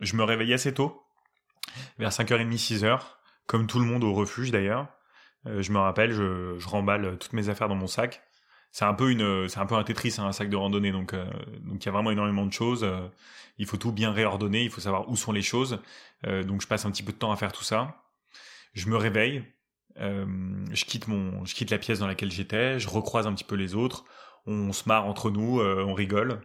Je me réveille assez tôt, vers 5h30, 6h, comme tout le monde au refuge d'ailleurs. Euh, je me rappelle, je, remballe toutes mes affaires dans mon sac. C'est un peu une, un peu un Tetris, hein, un sac de randonnée. Donc, euh, donc il y a vraiment énormément de choses. Euh, il faut tout bien réordonner. Il faut savoir où sont les choses. donc, je passe un petit peu de temps à faire tout ça. Je me réveille. je quitte mon, je quitte la pièce dans laquelle j'étais. Je recroise un petit peu les autres. On se marre entre nous. on rigole.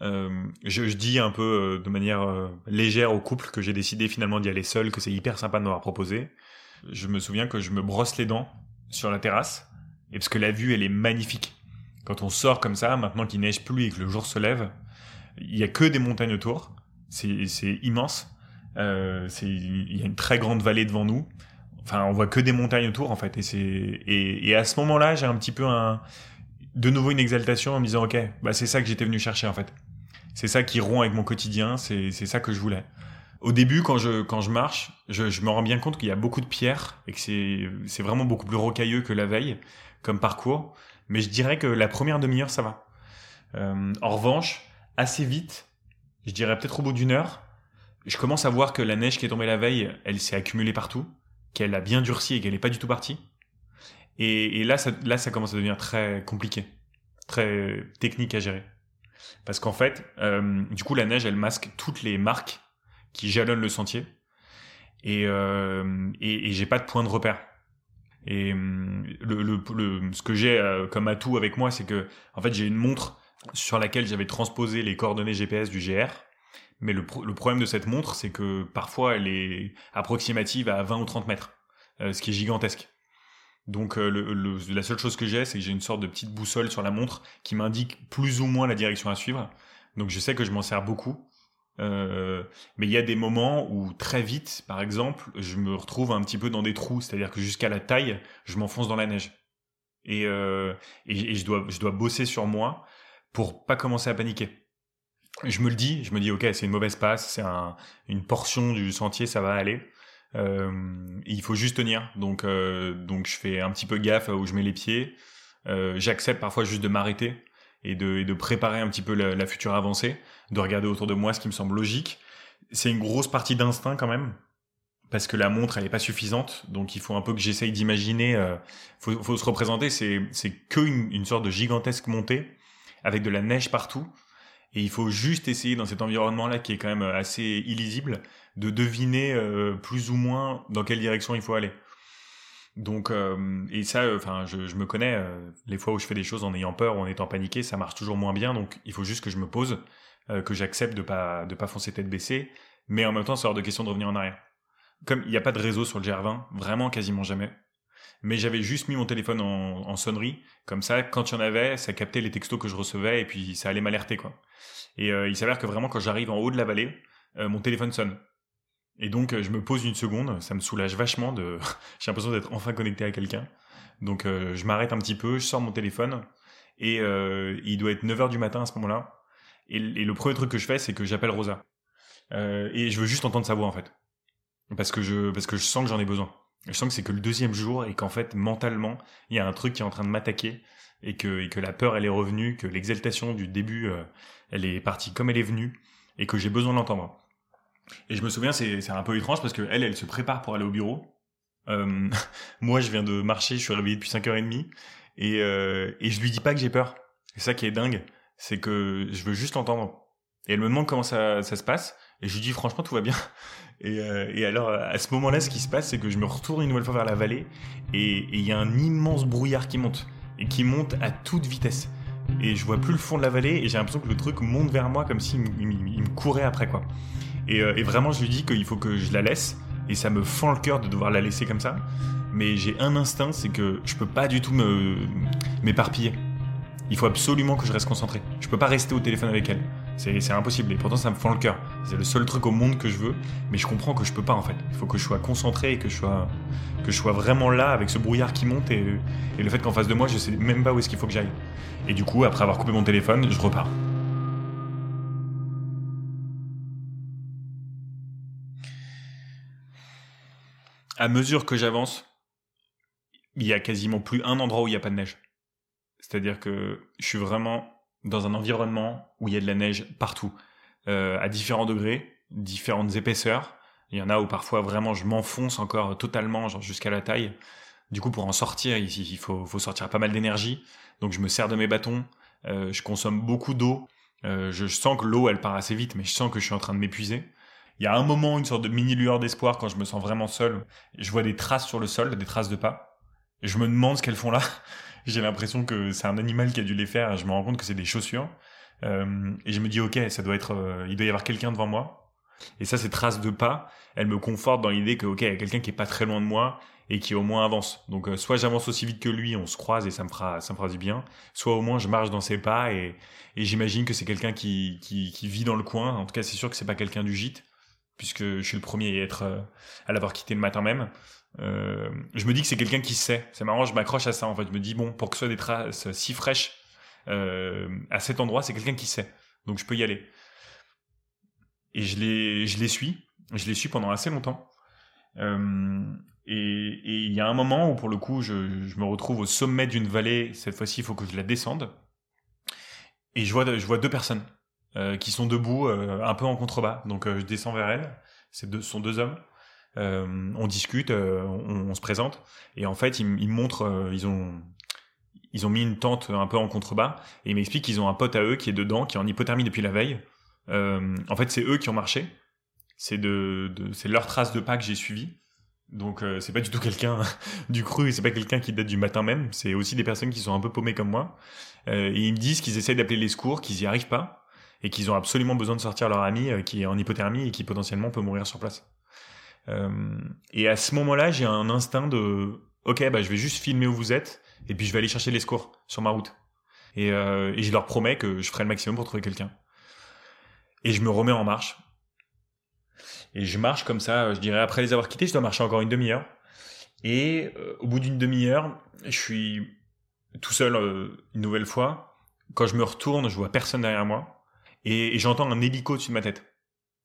Euh, je, je, dis un peu euh, de manière euh, légère au couple que j'ai décidé finalement d'y aller seul, que c'est hyper sympa de m'avoir proposé. Je me souviens que je me brosse les dents sur la terrasse, et parce que la vue elle est magnifique. Quand on sort comme ça, maintenant qu'il neige plus et que le jour se lève, il y a que des montagnes autour, c'est immense. Euh, il y a une très grande vallée devant nous. Enfin, on voit que des montagnes autour en fait, et et, et à ce moment-là, j'ai un petit peu un de nouveau une exaltation en me disant ok, bah c'est ça que j'étais venu chercher en fait c'est ça qui rompt avec mon quotidien, c'est ça que je voulais. Au début, quand je, quand je marche, je, je me rends bien compte qu'il y a beaucoup de pierres et que c'est vraiment beaucoup plus rocailleux que la veille comme parcours. Mais je dirais que la première demi-heure, ça va. Euh, en revanche, assez vite, je dirais peut-être au bout d'une heure, je commence à voir que la neige qui est tombée la veille, elle s'est accumulée partout, qu'elle a bien durci et qu'elle n'est pas du tout partie. Et, et là, ça, là, ça commence à devenir très compliqué, très technique à gérer. Parce qu'en fait, euh, du coup, la neige, elle masque toutes les marques qui jalonnent le sentier. Et, euh, j'ai pas de point de repère. Et euh, ce que j'ai comme atout avec moi, c'est que en fait, j'ai une montre sur laquelle j'avais transposé les coordonnées GPS du GR. Mais le, le problème de cette montre, c'est que parfois, elle est approximative à 20 ou 30 mètres, ce qui est gigantesque. Donc euh, le, la seule chose que j'ai, c'est que j'ai une sorte de petite boussole sur la montre qui m'indique plus ou moins la direction à suivre. Donc je sais que je m'en sers beaucoup. Euh, mais il y a des moments où très vite, par exemple, je me retrouve un petit peu dans des trous, c'est-à-dire que jusqu'à la taille, je m'enfonce dans la neige. Et, euh, et, je, dois, je dois bosser sur moi pour pas commencer à paniquer. Je me le dis, je me dis ok, c'est une mauvaise passe, c'est un, une portion du sentier, ça va aller. Euh, il faut juste tenir. Donc, euh, donc je fais un petit peu gaffe où je mets les pieds. Euh, j'accepte parfois juste de m'arrêter et de, de préparer un petit peu la, future avancée, de regarder autour de moi ce qui me semble logique. C'est une grosse partie d'instinct quand même, parce que la montre elle est pas suffisante, donc il faut un peu que j'essaye d'imaginer. Euh, faut, se représenter, c'est que une, sorte de gigantesque montée avec de la neige partout, et il faut juste essayer dans cet environnement là qui est quand même assez illisible de deviner euh, plus ou moins dans quelle direction il faut aller. Donc euh, et ça, euh, enfin, je, je, me connais. les fois où je fais des choses en ayant peur ou en étant paniqué, ça marche toujours moins bien. Donc il faut juste que je me pose, que j'accepte de pas de pas foncer tête baissée, mais en même temps, c'est hors de question de revenir en arrière. Comme il n'y a pas de réseau sur le GR20, vraiment quasiment jamais. Mais j'avais juste mis mon téléphone en, sonnerie, comme ça, quand il y en avait, ça captait les textos que je recevais et puis ça allait m'alerter quoi. Et il s'avère que vraiment quand j'arrive en haut de la vallée, mon téléphone sonne. Et donc, euh, je me pose une seconde, ça me soulage vachement de. J'ai l'impression d'être enfin connecté à quelqu'un. Donc, euh, je m'arrête un petit peu, je sors mon téléphone, et euh, il doit être 9h du matin à ce moment-là. Et, le premier truc que je fais, c'est que j'appelle Rosa. et je veux juste entendre sa voix, en fait. Parce que je, parce que je sens que j'en ai besoin. Je sens que c'est que le deuxième jour, et qu'en fait, mentalement, il y a un truc qui est en train de m'attaquer, et que, la peur, elle est revenue, que l'exaltation du début, elle est partie comme elle est venue, et que j'ai besoin de l'entendre. Et je me souviens, c'est un peu étrange parce que elle, se prépare pour aller au bureau. Euh, moi, je viens de marcher, je suis réveillé depuis 5h30 et, euh, et je lui dis pas que j'ai peur. C'est ça qui est dingue, c'est que je veux juste l'entendre. Et elle me demande comment ça se passe et je lui dis franchement tout va bien. Et, euh, et alors à ce moment-là, ce qui se passe, c'est que je me retourne une nouvelle fois vers la vallée et il y a un immense brouillard qui monte et qui monte à toute vitesse. Et je vois plus le fond de la vallée et j'ai l'impression que le truc monte vers moi comme s'il me courait après quoi. Euh, et, vraiment, je lui dis qu'il faut que je la laisse. Et ça me fend le cœur de devoir la laisser comme ça. Mais j'ai un instinct, c'est que je peux pas du tout m'éparpiller. Il faut absolument que je reste concentré. Je peux pas rester au téléphone avec elle. C'est impossible. Et pourtant, ça me fend le cœur. C'est le seul truc au monde que je veux. Mais je comprends que je peux pas, en fait. Il faut que je sois concentré et que je sois, que je sois vraiment là avec ce brouillard qui monte et, le fait qu'en face de moi, je sais même pas où est-ce qu'il faut que j'aille. Et du coup, après avoir coupé mon téléphone, je repars. à mesure que j'avance, il y a quasiment plus un endroit où il n'y a pas de neige. C'est-à-dire que je suis vraiment dans un environnement où il y a de la neige partout, euh, à différents degrés, différentes épaisseurs. Il y en a où parfois vraiment je m'enfonce encore totalement, genre jusqu'à la taille. Du coup, pour en sortir, il faut, faut sortir pas mal d'énergie. Donc je me sers de mes bâtons. Euh, je consomme beaucoup d'eau. Euh, je sens que l'eau, elle part assez vite, mais je sens que je suis en train de m'épuiser. Il y a un moment, une sorte de mini lueur d'espoir quand je me sens vraiment seul. Je vois des traces sur le sol, des traces de pas. Je me demande ce qu'elles font là. J'ai l'impression que c'est un animal qui a dû les faire. je me rends compte que c'est des chaussures. Euh, et je me dis, ok, ça doit être, euh, il doit y avoir quelqu'un devant moi. Et ça, ces traces de pas, elles me confortent dans l'idée que, ok, il y a quelqu'un qui est pas très loin de moi et qui au moins avance. Donc, euh, soit j'avance aussi vite que lui, on se croise et ça me fera, ça me fera du bien. Soit au moins je marche dans ses pas et, et j'imagine que c'est quelqu'un qui, qui, qui, vit dans le coin. En tout cas, c'est sûr que c'est pas quelqu'un du gîte, puisque je suis le premier à être, à l'avoir quitté le matin même. Euh, je me dis que c'est quelqu'un qui sait. C'est marrant, je m'accroche à ça en fait. Je me dis bon, pour que ce soit des traces si fraîches euh, à cet endroit, c'est quelqu'un qui sait. Donc je peux y aller. Et je les, suis. Je les suis pendant assez longtemps. Euh, et il y a un moment où pour le coup, je, je me retrouve au sommet d'une vallée. Cette fois-ci, il faut que je la descende. Et je vois, je vois deux personnes euh, qui sont debout, euh, un peu en contrebas. Donc je descends vers elles. Ce sont deux hommes. Euh, on discute, euh, on, se présente, et en fait, ils, me montrent, euh, ils ont ils ont mis une tente un peu en contrebas et ils m'expliquent qu'ils ont un pote à eux qui est dedans, qui est en hypothermie depuis la veille. en fait, c'est eux qui ont marché. C'est de, c'est leur trace de pas que j'ai suivi. Donc c'est pas du tout quelqu'un du cru, c'est pas quelqu'un qui date du matin même. C'est aussi des personnes qui sont un peu paumées comme moi. et ils me disent qu'ils essayent d'appeler les secours, qu'ils y arrivent pas et qu'ils ont absolument besoin de sortir leur ami qui est en hypothermie et qui potentiellement peut mourir sur place. Euh, et à ce moment-là, j'ai un instinct de, ok, bah je vais juste filmer où vous êtes, et puis je vais aller chercher les scores sur ma route. Et, euh, et je leur promets que je ferai le maximum pour trouver quelqu'un. Et je me remets en marche. Et je marche comme ça, je dirais après les avoir quittés, je dois marcher encore une demi-heure. Et euh, au bout d'une demi-heure, je suis tout seul une nouvelle fois. Quand je me retourne, je vois personne derrière moi. Et, j'entends un hélico dessus de ma tête.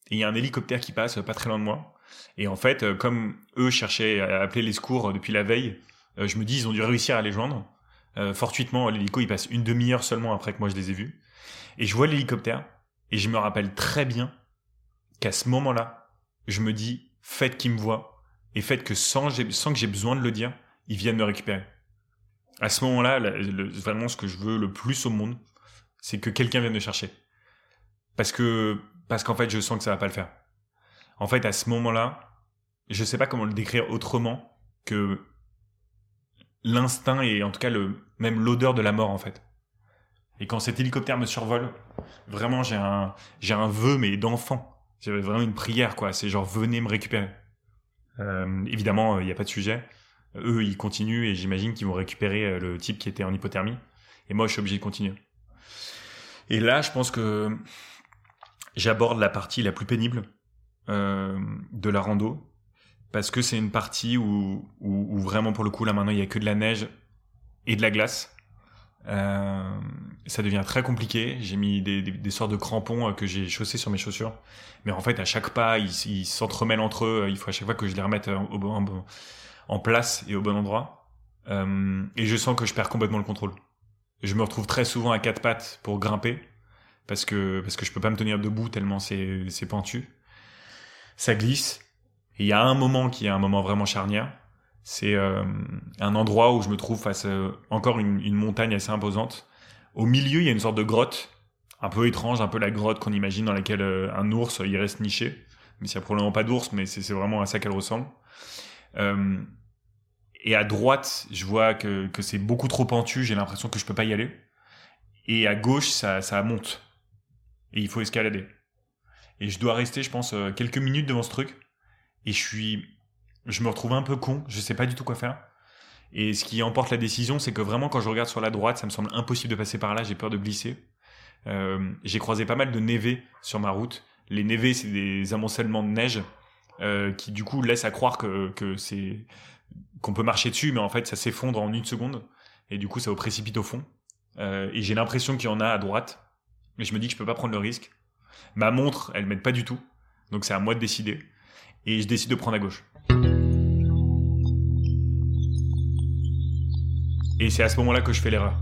Et il y a un hélicoptère qui passe pas très loin de moi. Et en fait, euh, comme eux cherchaient à appeler les secours depuis la veille, euh, je me dis ils ont dû réussir à les joindre. Euh, fortuitement, l'hélico il passe une demi-heure seulement après que moi je les ai vus. Et je vois l'hélicoptère et je me rappelle très bien qu'à ce moment-là, je me dis faites qu'ils me voient et faites que sans, sans que j'ai besoin de le dire, ils viennent me récupérer. À ce moment-là, vraiment ce que je veux le plus au monde, c'est que quelqu'un vienne me chercher. Parce que parce qu'en fait, je sens que ça va pas le faire en fait, à ce moment-là, je sais pas comment le décrire autrement que l'instinct et en tout cas le même l'odeur de la mort en fait. Et quand cet hélicoptère me survole, vraiment j'ai un j'ai un vœu mais d'enfant. J'avais vraiment une prière quoi. C'est genre venez me récupérer. Euh, évidemment, il n'y a pas de sujet. Eux, ils continuent et j'imagine qu'ils vont récupérer euh, le type qui était en hypothermie. Et moi, je suis obligé de continuer. Et là, je pense que j'aborde la partie la plus pénible euh, de la rando parce que c'est une partie où, où, vraiment pour le coup là maintenant il y a que de la neige et de la glace. Euh, ça devient très compliqué. J'ai mis des, des, sortes de crampons euh, que j'ai chaussés sur mes chaussures, mais en fait à chaque pas ils s'entremêlent entre eux. Il faut à chaque fois que je les remette au bon, en place et au bon endroit. Euh, et je sens que je perds complètement le contrôle. Je me retrouve très souvent à quatre pattes pour grimper parce que parce que je peux pas me tenir debout tellement c'est c'est pentu ça glisse. Et il y a un moment qui est un moment vraiment charnière. C'est euh, un endroit où je me trouve face à euh, encore une, montagne assez imposante. Au milieu, il y a une sorte de grotte, un peu étrange, un peu la grotte qu'on imagine dans laquelle euh, un ours il reste niché. Mais il n'y a probablement pas d'ours, mais c'est vraiment à ça qu'elle ressemble. Et à droite, je vois que, que c'est beaucoup trop pentu, j'ai l'impression que je peux pas y aller. Et à gauche, ça, ça monte. Et il faut escalader. Et je dois rester, je pense, euh, quelques minutes devant ce truc. Et je suis, je me retrouve un peu con. Je sais pas du tout quoi faire. Et ce qui emporte la décision, c'est que vraiment, quand je regarde sur la droite, ça me semble impossible de passer par là. J'ai peur de glisser. Euh, j'ai croisé pas mal de névés sur ma route. Les névés, c'est des amoncellements de neige euh, qui du coup laissent à croire que, que c'est qu'on peut marcher dessus, mais en fait, ça s'effondre en une seconde. Et du coup, ça vous précipite au fond. Et j'ai l'impression qu'il y en a à droite. Mais je me dis que je peux pas prendre le risque. Ma montre, elle m'aide pas du tout. Donc c'est à moi de décider. Et je décide de prendre à gauche. Et c'est à ce moment-là que je fais l'erreur.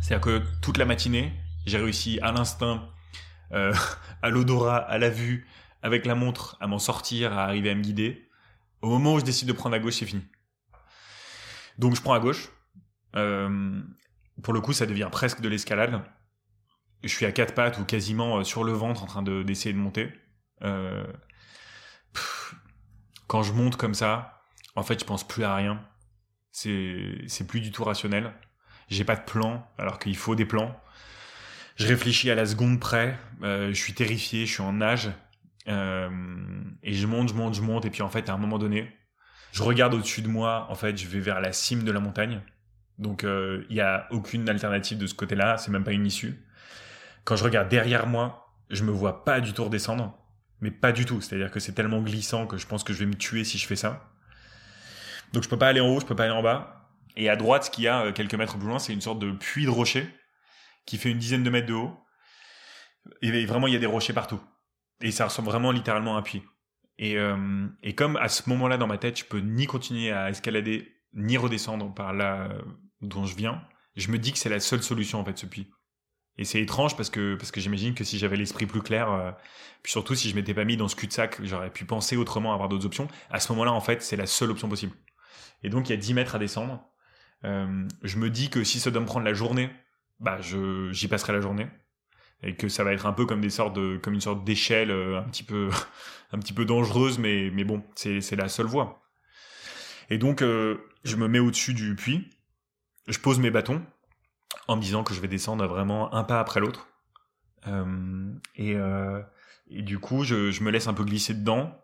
C'est-à-dire que toute la matinée, J'ai réussi à l'instinct, euh, à l'odorat, à la vue, avec la montre, à m'en sortir, à arriver à me guider. Au moment où je décide de prendre à gauche, c'est fini. Donc je prends à gauche. Euh, pour le coup, ça devient presque de l'escalade. Je suis à quatre pattes ou quasiment euh, sur le ventre en train d'essayer de, monter. Euh, quand je monte comme ça, en fait, je pense plus à rien. C'est, plus du tout rationnel. J'ai pas de plan, alors qu'il faut des plans. Je réfléchis à la seconde près. Euh, je suis terrifié, je suis en nage. Et je monte, je monte, je monte. Et puis en fait, à un moment donné, je regarde au-dessus de moi. En fait, je vais vers la cime de la montagne. Donc euh, il n'y a aucune alternative de ce côté-là. C'est même pas une issue. Quand je regarde derrière moi, je me vois pas du tout redescendre. Mais pas du tout. C'est-à-dire que c'est tellement glissant que je pense que je vais me tuer si je fais ça. Donc je peux pas aller en haut, je peux pas aller en bas. Et à droite, ce qu'il y a quelques mètres plus loin, c'est une sorte de puits de rocher qui fait une dizaine de mètres de haut. Et vraiment, il y a des rochers partout. Et ça ressemble vraiment littéralement à un puits. Et, euh, et comme à ce moment-là dans ma tête, je peux ni continuer à escalader, ni redescendre par là dont je viens, je me dis que c'est la seule solution en fait ce puits. Et c'est étrange parce que parce que j'imagine que si j'avais l'esprit plus clair, euh, puis surtout si je m'étais pas mis dans ce cul-de-sac, j'aurais pu penser autrement, avoir d'autres options. À ce moment-là, en fait, c'est la seule option possible. Et donc il y a 10 mètres à descendre. Euh, je me dis que si ça doit me prendre la journée, bah je j'y passerai la journée et que ça va être un peu comme des sortes de comme une sorte d'échelle euh, un petit peu un petit peu dangereuse mais mais bon c'est c'est la seule voie et donc je me mets au-dessus du puits je pose mes bâtons en me disant que je vais descendre vraiment un pas après l'autre euh, et euh, et du coup je, me laisse un peu glisser dedans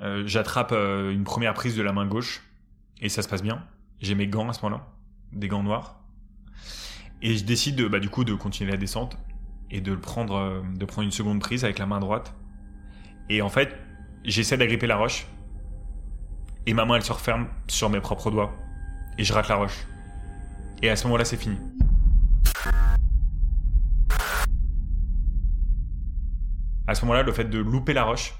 euh, j'attrape une première prise de la main gauche et ça se passe bien j'ai mes gants à ce moment-là des gants noirs et je décide de, bah, du coup de continuer la descente et de prendre, de prendre une seconde prise avec la main droite. Et en fait, j'essaie d'agripper la roche. Et ma main, elle se referme sur mes propres doigts. Et je rate la roche. Et à ce moment-là, c'est fini. À ce moment-là, le fait de louper la roche,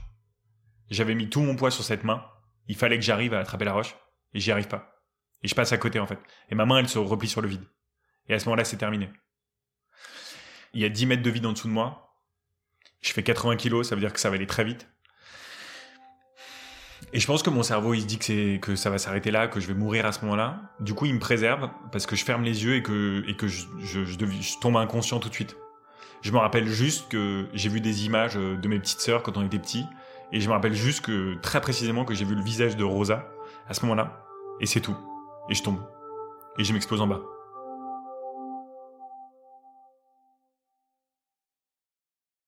j'avais mis tout mon poids sur cette main. Il fallait que j'arrive à attraper la roche. Et j'y arrive pas. Et je passe à côté, en fait. Et ma main, elle se replie sur le vide. Et à ce moment-là, c'est terminé. Il y a 10 mètres de vide en dessous de moi. Je fais 80 kilos, ça veut dire que ça va aller très vite. Et je pense que mon cerveau, il se dit que, que ça va s'arrêter là, que je vais mourir à ce moment-là. Du coup, il me préserve parce que je ferme les yeux et que, et que je, je, je, tombe inconscient tout de suite. Je me rappelle juste que j'ai vu des images de mes petites sœurs quand on était petits. Et je me rappelle juste que, très précisément, que j'ai vu le visage de Rosa à ce moment-là. Et c'est tout. Et je tombe. Et je m'explose en bas.